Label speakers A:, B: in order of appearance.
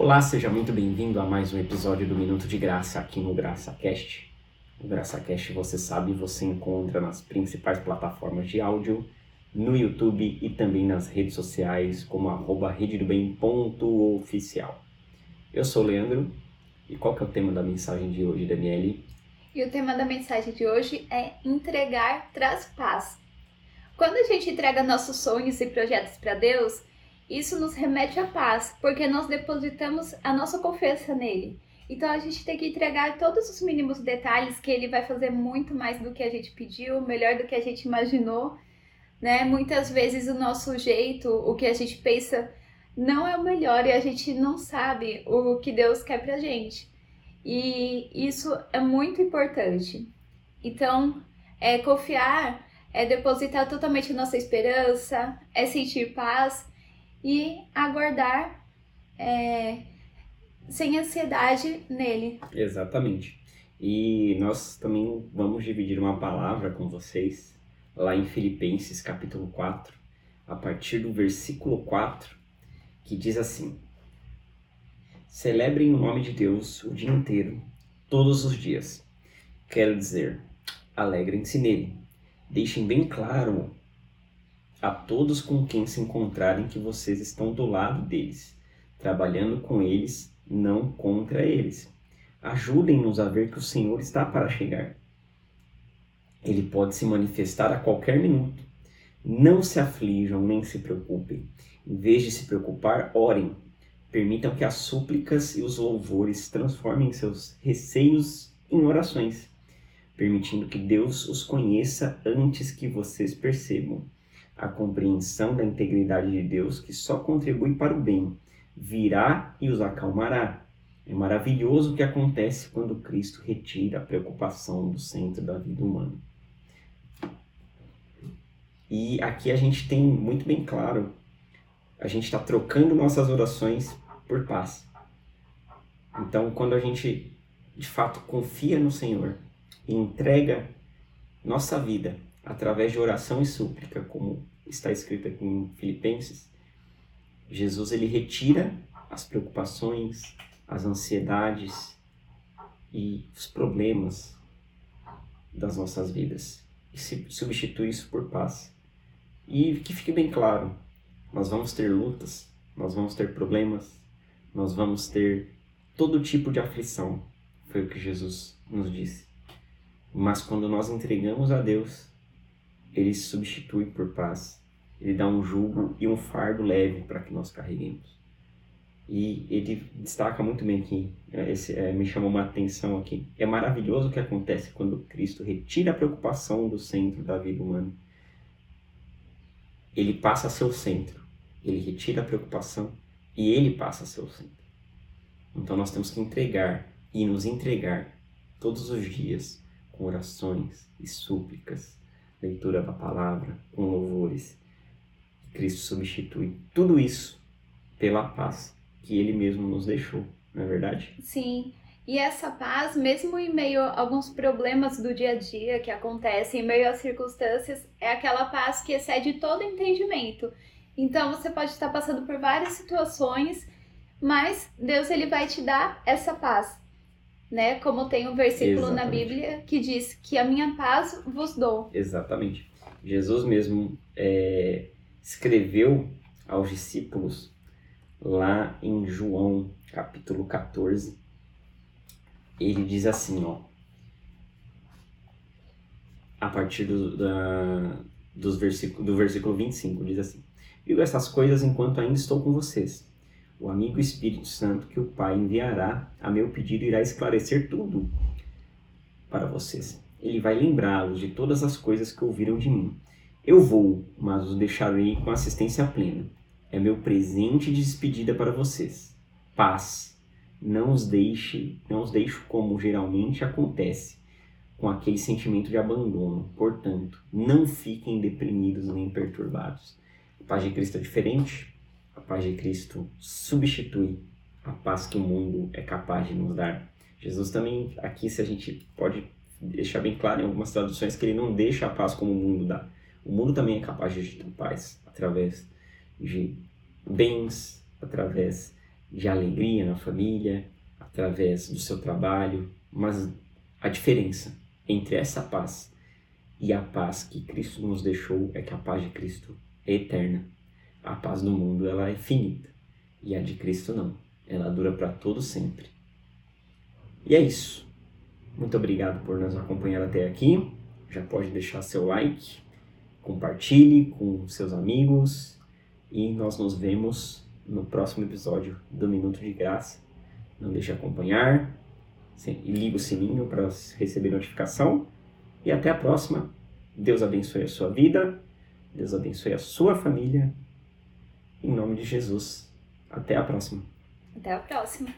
A: Olá, seja muito bem-vindo a mais um episódio do Minuto de Graça aqui no GraçaCast. O GraçaCast, você sabe, você encontra nas principais plataformas de áudio, no YouTube e também nas redes sociais como arroba. Eu sou o Leandro e qual que é o tema da mensagem de hoje, Daniele?
B: E o tema da mensagem de hoje é entregar traz paz. Quando a gente entrega nossos sonhos e projetos para Deus, isso nos remete à paz, porque nós depositamos a nossa confiança nele. Então a gente tem que entregar todos os mínimos detalhes que ele vai fazer muito mais do que a gente pediu, melhor do que a gente imaginou, né? Muitas vezes o nosso jeito, o que a gente pensa não é o melhor e a gente não sabe o que Deus quer pra gente. E isso é muito importante. Então, é confiar, é depositar totalmente nossa esperança, é sentir paz e aguardar é, sem ansiedade nele.
A: Exatamente. E nós também vamos dividir uma palavra com vocês lá em Filipenses capítulo 4, a partir do versículo 4, que diz assim: Celebrem o nome de Deus o dia inteiro, todos os dias. Quero dizer, alegrem-se nele. Deixem bem claro a todos com quem se encontrarem que vocês estão do lado deles, trabalhando com eles, não contra eles. Ajudem-nos a ver que o Senhor está para chegar. Ele pode se manifestar a qualquer minuto. Não se aflijam nem se preocupem. Em vez de se preocupar, orem. Permitam que as súplicas e os louvores transformem seus receios em orações, permitindo que Deus os conheça antes que vocês percebam a compreensão da integridade de Deus que só contribui para o bem, virá e os acalmará. É maravilhoso o que acontece quando Cristo retira a preocupação do centro da vida humana. E aqui a gente tem muito bem claro, a gente está trocando nossas orações por paz. Então, quando a gente de fato confia no Senhor e entrega nossa vida através de oração e súplica, como está escrito aqui em Filipenses, Jesus ele retira as preocupações, as ansiedades e os problemas das nossas vidas e substitui isso por paz. E que fique bem claro, nós vamos ter lutas, nós vamos ter problemas, nós vamos ter todo tipo de aflição, foi o que Jesus nos disse. Mas quando nós entregamos a Deus ele substitui por paz. Ele dá um jugo e um fardo leve para que nós carreguemos. E ele destaca muito bem aqui, é, esse, é, me chamou uma atenção aqui. É maravilhoso o que acontece quando Cristo retira a preocupação do centro da vida humana. Ele passa a ser o centro. Ele retira a preocupação e ele passa a ser o centro. Então nós temos que entregar e nos entregar todos os dias com orações e súplicas leitura da palavra, com louvores. Cristo substitui tudo isso pela paz que ele mesmo nos deixou, não é verdade?
B: Sim. E essa paz, mesmo em meio a alguns problemas do dia a dia que acontecem, em meio às circunstâncias, é aquela paz que excede todo entendimento. Então você pode estar passando por várias situações, mas Deus ele vai te dar essa paz né? Como tem um versículo Exatamente. na Bíblia que diz que a minha paz vos dou.
A: Exatamente. Jesus mesmo é, escreveu aos discípulos lá em João capítulo 14. Ele diz assim, ó, a partir do, da, dos versículo, do versículo 25, diz assim: Digo essas coisas enquanto ainda estou com vocês o amigo Espírito Santo que o Pai enviará a meu pedido irá esclarecer tudo para vocês. Ele vai lembrá-los de todas as coisas que ouviram de mim. Eu vou, mas os deixarei com assistência plena. É meu presente de despedida para vocês. Paz. Não os deixe, não os deixo como geralmente acontece, com aquele sentimento de abandono. Portanto, não fiquem deprimidos nem perturbados. A paz de Cristo é diferente a paz de Cristo substitui a paz que o mundo é capaz de nos dar. Jesus também, aqui, se a gente pode deixar bem claro em algumas traduções, que ele não deixa a paz como o mundo dá. O mundo também é capaz de dar paz através de bens, através de alegria na família, através do seu trabalho, mas a diferença entre essa paz e a paz que Cristo nos deixou é que a paz de Cristo é eterna. A paz do mundo ela é finita e a de Cristo não. Ela dura para todo sempre. E é isso. Muito obrigado por nos acompanhar até aqui. Já pode deixar seu like, compartilhe com seus amigos e nós nos vemos no próximo episódio do Minuto de Graça. Não deixe de acompanhar e liga o sininho para receber notificação. E até a próxima. Deus abençoe a sua vida, Deus abençoe a sua família. Em nome de Jesus. Até a próxima.
B: Até a próxima.